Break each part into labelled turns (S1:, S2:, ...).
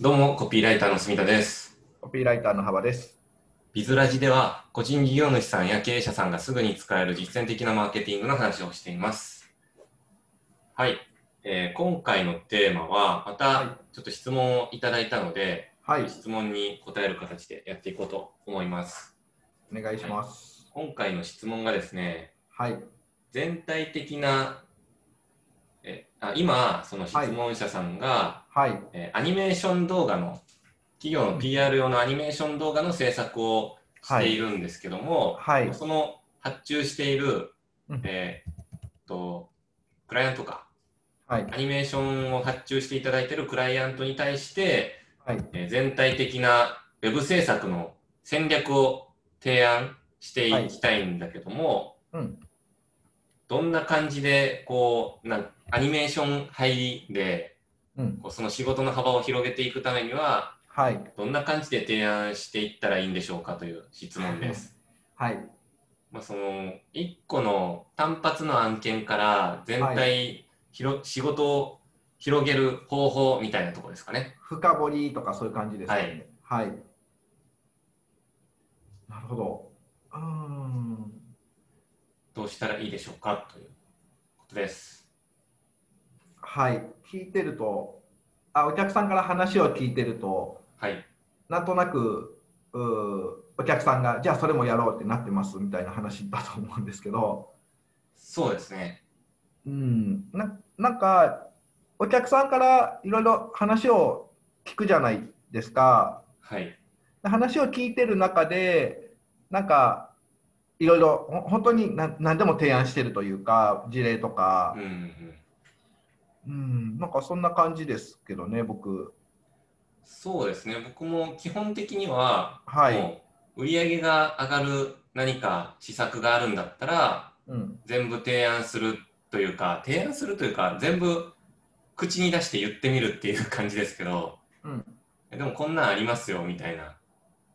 S1: どうも、コピーライターの住田です。
S2: コピーライターの幅です。
S1: ビズラジでは、個人事業主さんや経営者さんがすぐに使える実践的なマーケティングの話をしています。はい。えー今回のテーマは、ま
S2: はい
S1: たちょっと質問をいただいたので、
S2: はい、
S1: 質問に答える形でやっていこうと思います。
S2: お願いします。
S1: 今回の質問がですね、
S2: はい、
S1: 全体的な、えあ今、その質問者さんが、
S2: はい、
S1: えーアニメーション動画の企業の PR 用のアニメーション動画の制作をしているんですけども、
S2: はい、
S1: その発注している、
S2: うん。
S1: えーっとクライアントか。
S2: はい、
S1: アニメーションを発注していただいているクライアントに対して、
S2: はい、
S1: えー全体的なウェブ制作の戦略を提案していきたいんだけども、
S2: うん、
S1: どんな感じでこうなんアニメーション入りで
S2: うん、
S1: こうその仕事の幅を広げていくためには
S2: はい、
S1: どんな感じで提案していったらいいんでしょうかという質問です。
S2: はい、
S1: まあ、その1個の単発の案件から全体、ひろ仕事を広げる方法みたいなところですかね。
S2: 深掘りとかそういう感じですかね。はい。なるほど。うーん、
S1: どうしたらいいでしょうかということです。
S2: はい、聞いてると、あ、お客さんから話を聞いてると、
S1: はい。
S2: なんとなく、うーお客さんが、じゃあそれもやろうってなってますみたいな話だと思うんですけど、
S1: そうですね。
S2: うん、ななんかお客さんからいろいろ話を聞くじゃないですか。
S1: はい。
S2: 話を聞いてる中で、なんかいろいろほ本当に何何でも提案してるというか、事例とか
S1: うん、うん。
S2: うん、なんかそんな感じですけどね、僕。
S1: そうですね。僕も基本的には、
S2: はい。
S1: もう売り上げが上がる何か施策があるんだったら、
S2: うん、
S1: 全部提案するというか、提案するというか、全部口に出して言ってみるっていう感じですけど、
S2: うん、
S1: でもこんなんありますよみたいな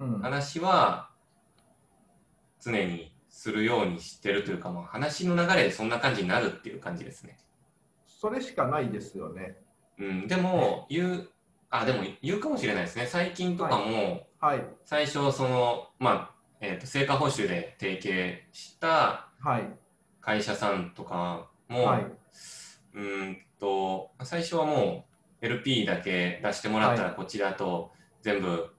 S2: うん、
S1: 話は常にするようにしてるというか、まあ、話の流れでそんな感じになるっていう感じですね。
S2: それしかないですよね。
S1: うん、でも言う、あ、でも言うかもしれないですね。最近とかも、
S2: はい、
S1: 最初その、まあ、えっ、と、成果報酬で提携した
S2: はい、
S1: 会社さんとかも、
S2: はい、
S1: うーんと最初はもう LP だけ出してもらったらこちらと全部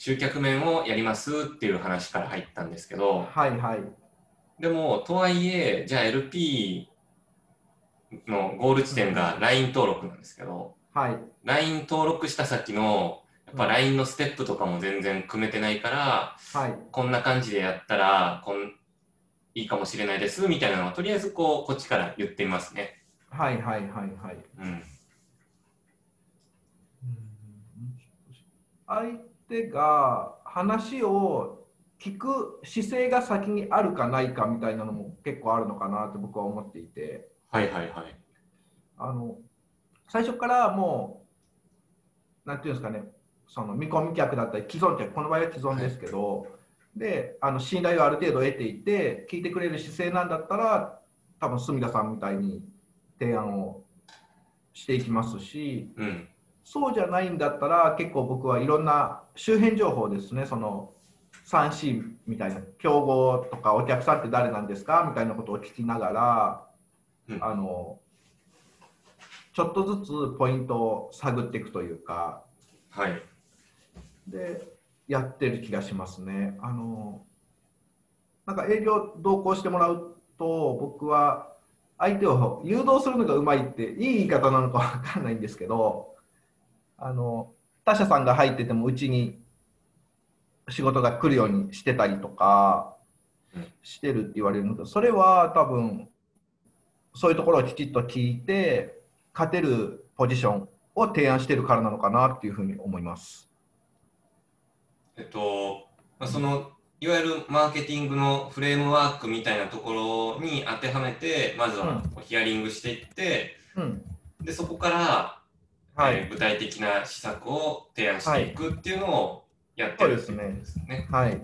S1: 集客面をやりますっていう話から入ったんですけど
S2: はい、はい、
S1: でもとはいえじゃあ LP のゴール地点が LINE 登録なんですけど
S2: はい、
S1: LINE 登録した先のやっぱ LINE のステップとかも全然組めてないから
S2: はい、
S1: こんな感じでやったらこんいいかもしれないですみたいなのはとりあえずこうこっちから言ってみますね。
S2: はい、はい、はい、はい。
S1: うん。
S2: 相手が話を聞く姿勢が先にあるかないかみたいなのも結構あるのかなと僕は思っていて。
S1: はいはいはい。
S2: あの最初からもうなんていうんですかね。その見込み客だったり既存客この場合は既存ですけど、であの信頼をある程度得ていて聞いてくれる姿勢なんだったら多分住田さんみたいに提案をしていきますし。
S1: うん。
S2: そうじゃないんだったら結構僕はいろんな周辺情報ですねその 3C みたいな競合とかお客さんって誰なんですかみたいなことを聞きながら、
S1: うん
S2: あのちょっとずつポイントを探っていくというか
S1: はい。
S2: でやってる気がしますね。あのなんか営業同行してもらうと僕は相手を誘導するのがうまいっていい言い方なのかわかんないんですけどあの他社さんが入っててもうちに仕事が来るようにしてたりとか
S1: うん。
S2: してるって言われるのでそれは多分そういうところをきちっと聞いて勝てるポジションを提案してるからなのかなっていうふうに思います。
S1: えっと、まあその、いわゆるマーケティングのフレームワークみたいなところに当てはめて、まずはヒアリングしていって、
S2: うん。
S1: で、そこから、
S2: はい、
S1: えー具体的な施策を提案していくっていうのをやってるっていうことですね。
S2: はい、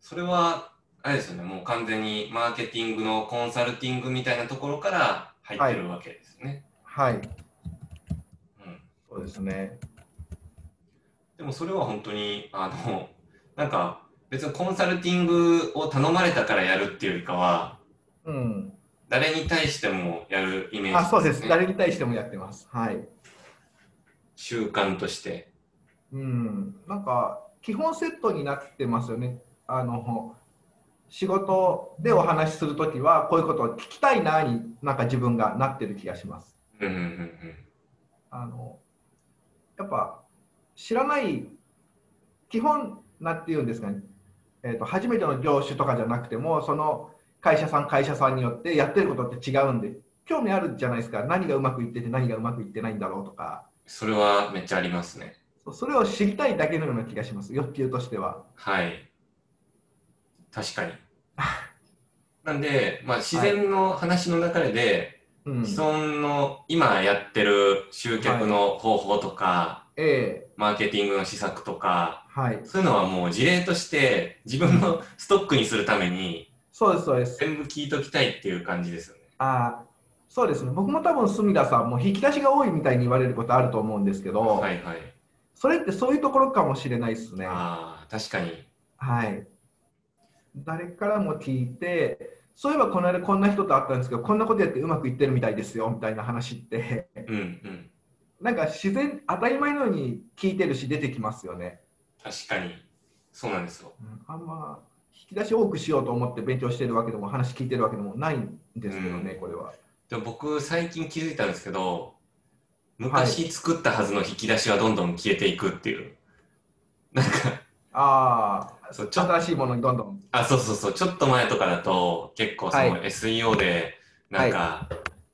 S1: それは、あれですよね、もう完全にマーケティングのコンサルティングみたいなところから入ってるわけですね。
S2: はい、
S1: うん
S2: そうですね。
S1: でもそれは本当に、あの、なんか別にコンサルティングを頼まれたからやるっていうよりかは、
S2: うん。
S1: 誰に対してもやるイメージ
S2: あ、そうです。
S1: ね。
S2: 誰に対してもやってます。はい。
S1: 習慣として。
S2: うん。なんか、基本セットになってますよね。あの、仕事でお話しするときは、こういうことを聞きたいなに、なんか自分がなってる気がします。
S1: うんうんうん
S2: あの、やっぱ、知らない、基本、なんていうんですかね、えーと、初めての業種とかじゃなくても、その会社さん、会社さんによってやってることって違うんで、興味あるじゃないですか、何がうまくいってて、何がうまくいってないんだろうとか、
S1: それはめっちゃありますね。
S2: それを知りたいだけのような気がします、欲求としては。
S1: はい。確かに。なんで、まあ、自然の話の中で、
S2: うん、
S1: 既存の今やってる集客の方法とか、
S2: ええ
S1: マーケティングの施策とか、
S2: はい、
S1: そういうのはもう事例として自分のストックにするために
S2: そうです、そうです。
S1: 全部聞いときたいっていう感じですよね。
S2: あそうですね、僕も多分、隅田さんも引き出しが多いみたいに言われることあると思うんですけど、
S1: はいはい。
S2: それってそういうところかもしれないですね。
S1: ああ、確かに。
S2: はい。誰からも聞いて、そういえばこの間こんな人と会ったんですけど、こんなことやってうまくいってるみたいですよみたいな話って、
S1: うんうん。
S2: なんか自然、当たり前のように聞いてるし、出てきますよね。
S1: 確かに。そうなんですよ。
S2: うんあんま引き出し多くしようと思って勉強してるわけでも、話聞いてるわけでもないんですけどね、
S1: うん
S2: これは。
S1: でも僕最近気づいたんですけど、昔作ったはずの引き出しはどんどん消えていくっていう。なんか、
S2: あ
S1: そうちょ
S2: あ、新しいものにどんどん。
S1: あ、そうそうそう、ちょっと前とかだと、結構その
S2: はい。
S1: SEO で、なんか、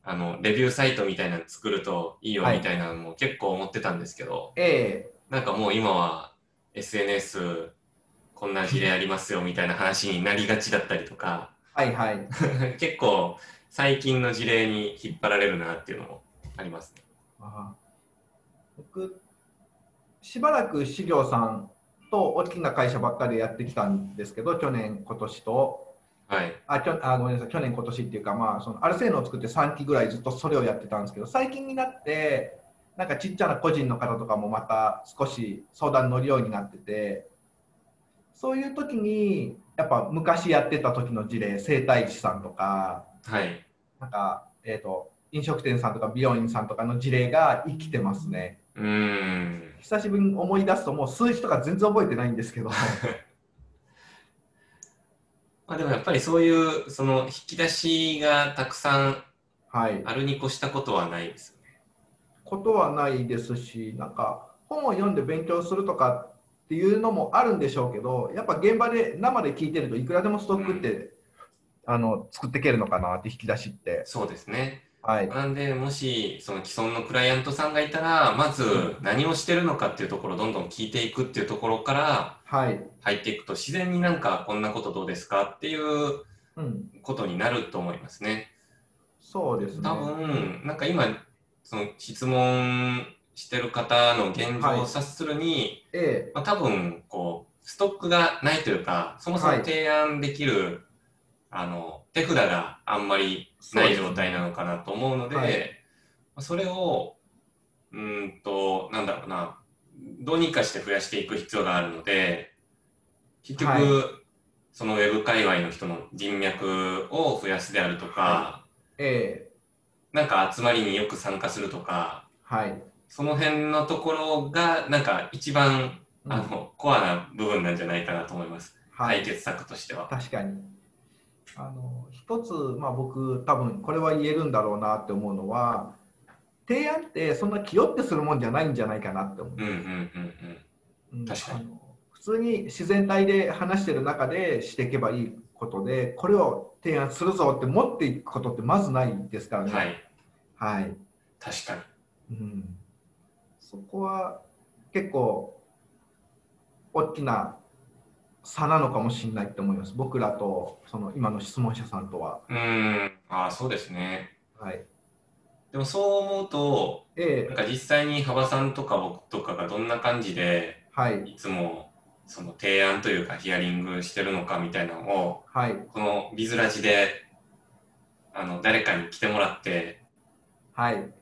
S1: あの、レビューサイトみたいなの作るといいよ
S2: はい。
S1: みたいなのも結構思ってたんですけど、
S2: ええ。
S1: なんかもう今は SNS こんな事例ありますよみたいな話になりがちだったりとか、
S2: はいはい。
S1: 結構最近の事例に引っ張られるなっていうのもありますね。
S2: あ僕、しばらく資料さんと大きな会社ばっかりやってきたんですけど、去年、今年と、
S1: はい。
S2: あきょあごめんなさい、去年、今年っていうか、まあ、そのアルセーヌを作って3期ぐらいずっとそれをやってたんですけど、最近になって、なんかちっちゃな個人の方とかもまた少し相談乗るようになってて、そういう時に、やっぱ昔やってた時の事例、整体師さんとか、
S1: はい。
S2: なんか、えー、と飲食店さんとか美容院さんとかの事例が生きてますね。
S1: うーん。
S2: 久しぶりに思い出すと、もう数字とか全然覚えてないんですけど、
S1: まあでもやっぱりそういう、その引き出しがたくさん
S2: はい、
S1: あるに越したことはないですよね。
S2: ことはないですし、なんか本を読んで勉強するとかっていうのもあるんでしょうけど、やっぱ現場で生で聞いてるといくらでもストックって、あの作っていけるのかなって引き出しって。
S1: そうですね。
S2: はい、
S1: なんで、もし、その既存のクライアントさんがいたら、まず何をしてるのかっていうところをどんどん聞いていくっていうところから
S2: はい、
S1: 入っていくと、自然になんかこんなことどうですかっていう
S2: うん、
S1: ことになると思いますね。
S2: そうですね。
S1: 多分、なんか今、その質問してる方の現状を察するに、
S2: え
S1: まあ、多分、こう、ストックがないというか、そもそも提案できる、あの、手札があんまりない状態なのかなと思うので、
S2: はい。
S1: まあそれを、うーんと、なんだろうな、どうにかして増やしていく必要があるので、結局、
S2: はい。
S1: そのウェブ界隈の人の人脈を増やすであるとか、
S2: ええ。
S1: なんか集まりによく参加するとか、
S2: えはい、
S1: その辺のところが、なんか一番、
S2: うん
S1: あの、コアな部分なんじゃないかなと思います。
S2: はい
S1: 解決策としては。
S2: 確かに。あの一つ、まあ、僕、多分これは言えるんだろうなって思うのは、提案ってそんな気負ってするもんじゃないんじゃないかなって思う。
S1: うんうんうん
S2: うん
S1: 確かに
S2: 普通に自然体で話してる中でしていけばいいことで、これを提案するぞって持っていくことってまずないですからね。
S1: うん。はい。
S2: はい
S1: 確かに。
S2: うん、そこは結構大きな差なのかもしれないって思います。僕らとその今の質問者さんとは。
S1: うーん。ああ、そうですね。
S2: はい、
S1: でもそう思うと、
S2: ええ
S1: なんか実際に幅さんとか僕とかがどんな感じで、
S2: はい、
S1: いつもその提案というかヒアリングしてるのかみたいなのを、
S2: はい、
S1: このビズラジで、あの、誰かに来てもらって、
S2: はい。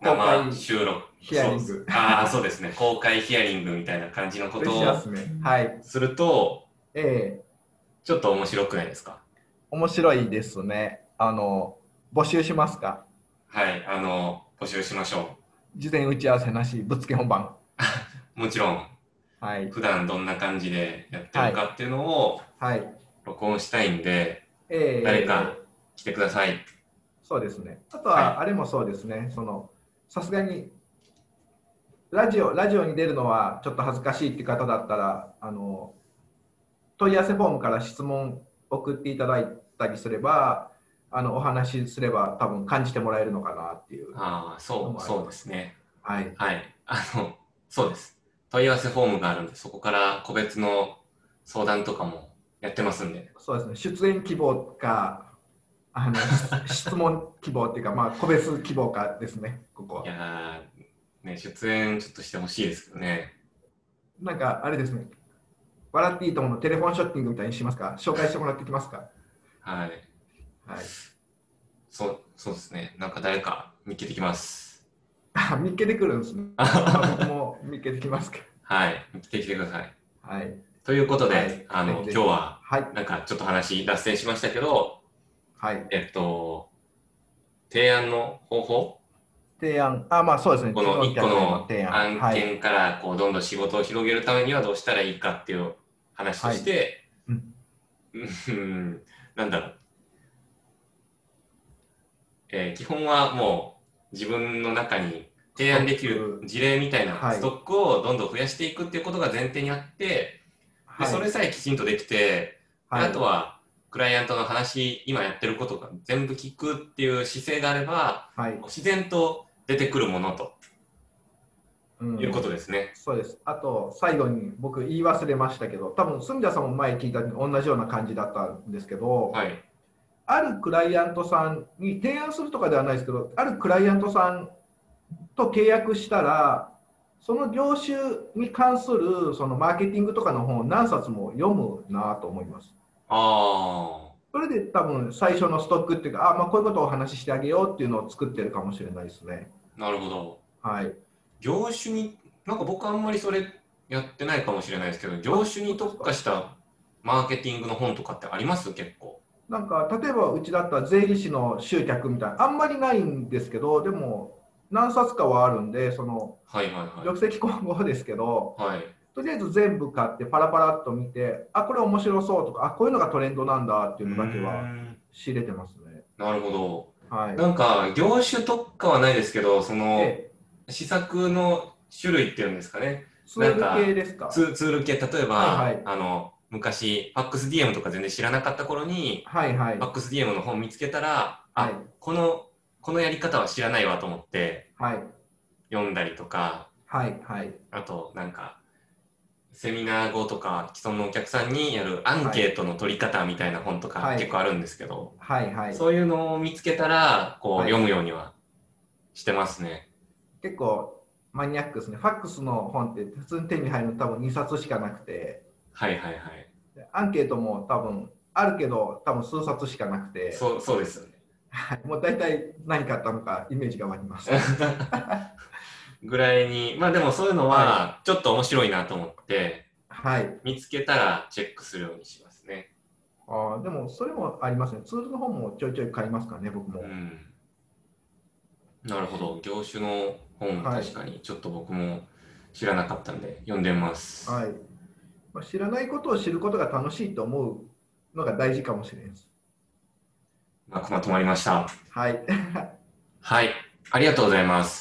S1: 生収録。
S2: ヒアリング
S1: ああ、そうですね。公開ヒアリングみたいな感じのことを
S2: しますね。はい。
S1: すると、
S2: ええ
S1: ちょっと面白くないですか？
S2: 面白いですね。あの、募集しますか？
S1: はい、あの、募集しましょ
S2: 事前打ち合わせなし、ぶっつけ本番。
S1: う。もちろん、
S2: はい。
S1: 普段どんな感じでやってるかっていうのを
S2: はい。
S1: 録音したいんで、
S2: ええ
S1: 誰か来てください。
S2: そうですね。あと
S1: はい
S2: は、あれもそうですね。その、さすがに、ラジオ、ラジオに出るのはちょっと恥ずかしいって方だったら、あの、問い合わせフォームから質問送っていただいたりすれば、あの、お話しすれば多分感じてもらえるのかなっていう。
S1: ああ、そう、そうですね。
S2: はい。
S1: はい。あの、そうです。問い合わせフォームがあるんで、そこから個別の相談とかもやってますんで。
S2: そうですね。出演希望か、あの、質問希望っていうか、まあ、個別希望かですね、ここはい
S1: やー、ね、出演ちょっとしてほしいですけどね。
S2: なんか、あれですね。笑っていいと思うのテレフォンショッピングみたいにしますか？紹介してもらってきますか？
S1: はい。
S2: はい。
S1: そう、そうですね。なんか誰か見っけてきます。
S2: あ、見っけてくるんですね。僕も見っけてきますか？
S1: はい。見っけてきてください。
S2: はい。
S1: ということで、
S2: はい
S1: あの、今日は、
S2: はい。
S1: なんかちょっと話脱線しましたけど、
S2: はい。
S1: えっと、提案の方法？
S2: 提案。あ、まあそうですね。
S1: この1個の
S2: 提案。
S1: 件からこうどんどん仕事を広げるためにはどうしたらいいかっていう話として、
S2: はい。
S1: うん、なんだろう、えー基本はもう自分の中に提案できる事例みたいな
S2: はい。
S1: ストックをどんどん増やしていくっていうことが前提にあって、で
S2: はい。
S1: それさえきちんとできて、で
S2: はい。
S1: あとはクライアントの話今やってることが全部聞くっていう姿勢があれば
S2: はい。
S1: 自然と出てくるものと
S2: うん
S1: いうことですね。
S2: そうです。あと、最後に僕言い忘れましたけど、多分、住田さんも前聞いた同じような感じだったんですけど、
S1: はい。
S2: あるクライアントさんに提案するとかではないですけど、あるクライアントさんと契約したら、その業種に関するそのマーケティングとかの本を何冊も読むなと思います。
S1: あ
S2: それで多分最初のストックっていうか、あまあ、こういうことをお話ししてあげようっていうのを作ってるかもしれないですね。
S1: あ、なるほど。
S2: はい。
S1: 業種に、なんか僕あんまりそれやってないかもしれないですけど、業種に特化したマーケティングの本とかってあります？結構。
S2: なんか例えばうちだったら税理士の集客みたいな、あんまりないんですけど、でも何冊かはあるんで、その
S1: はいはい
S2: 玉石混合ですけど、
S1: はい。はい。
S2: とりあえず全部買ってパラパラっと見て、あ、これ面白そうとか、あ、こういうのがトレンドなんだっていうのだけは
S1: ん
S2: 仕入れてますね。
S1: なるほど。
S2: はい。
S1: なんか業種特化はないですけど、その
S2: で、
S1: 施策の種類っていうんですかね。
S2: ツール系ですか？
S1: ツール系、例えば、
S2: はいはい
S1: あの、昔、FAXDM とか全然知らなかった頃に、
S2: はいはい。
S1: FAXDM の本見つけたら、あ
S2: はい、
S1: この、このやり方は知らないわと思って
S2: はい。
S1: 読んだりとか、
S2: はい。はい。
S1: あと、なんか、セミナー後とか、既存のお客さんにやるアンケートの取り方みたいな本とか
S2: はい
S1: 結構あるんですけど、
S2: はい。はい。
S1: そういうのを見つけたら、こう、
S2: はい
S1: 読むようにはしてますね。
S2: 結構マニアックですね。ファックスの本って普通に手に入るの多分2冊しかなくて、
S1: はいはいはい。
S2: でアンケートも多分あるけど、多分数冊しかなくて、
S1: そう、そうですよね。
S2: はいもう大体何買ったのかイメージが湧きます。
S1: ぐらいに、まあでもそういうのは、ちょっと面白いなと思って、
S2: はい。
S1: 見つけたらチェックするようにしますね。
S2: あーでもそれもありますね。ツールの本もちょいちょい買いますからね、僕も。
S1: うん。なるほど。業種の本、
S2: はい
S1: 確かにちょっと僕も知らなかったんで、読んでます。
S2: はい。まあ、知らないことを知ることが楽しいと思うのが大事かもしれないです。
S1: まあ、まとまりました。
S2: はい。
S1: はい。ありがとうございます。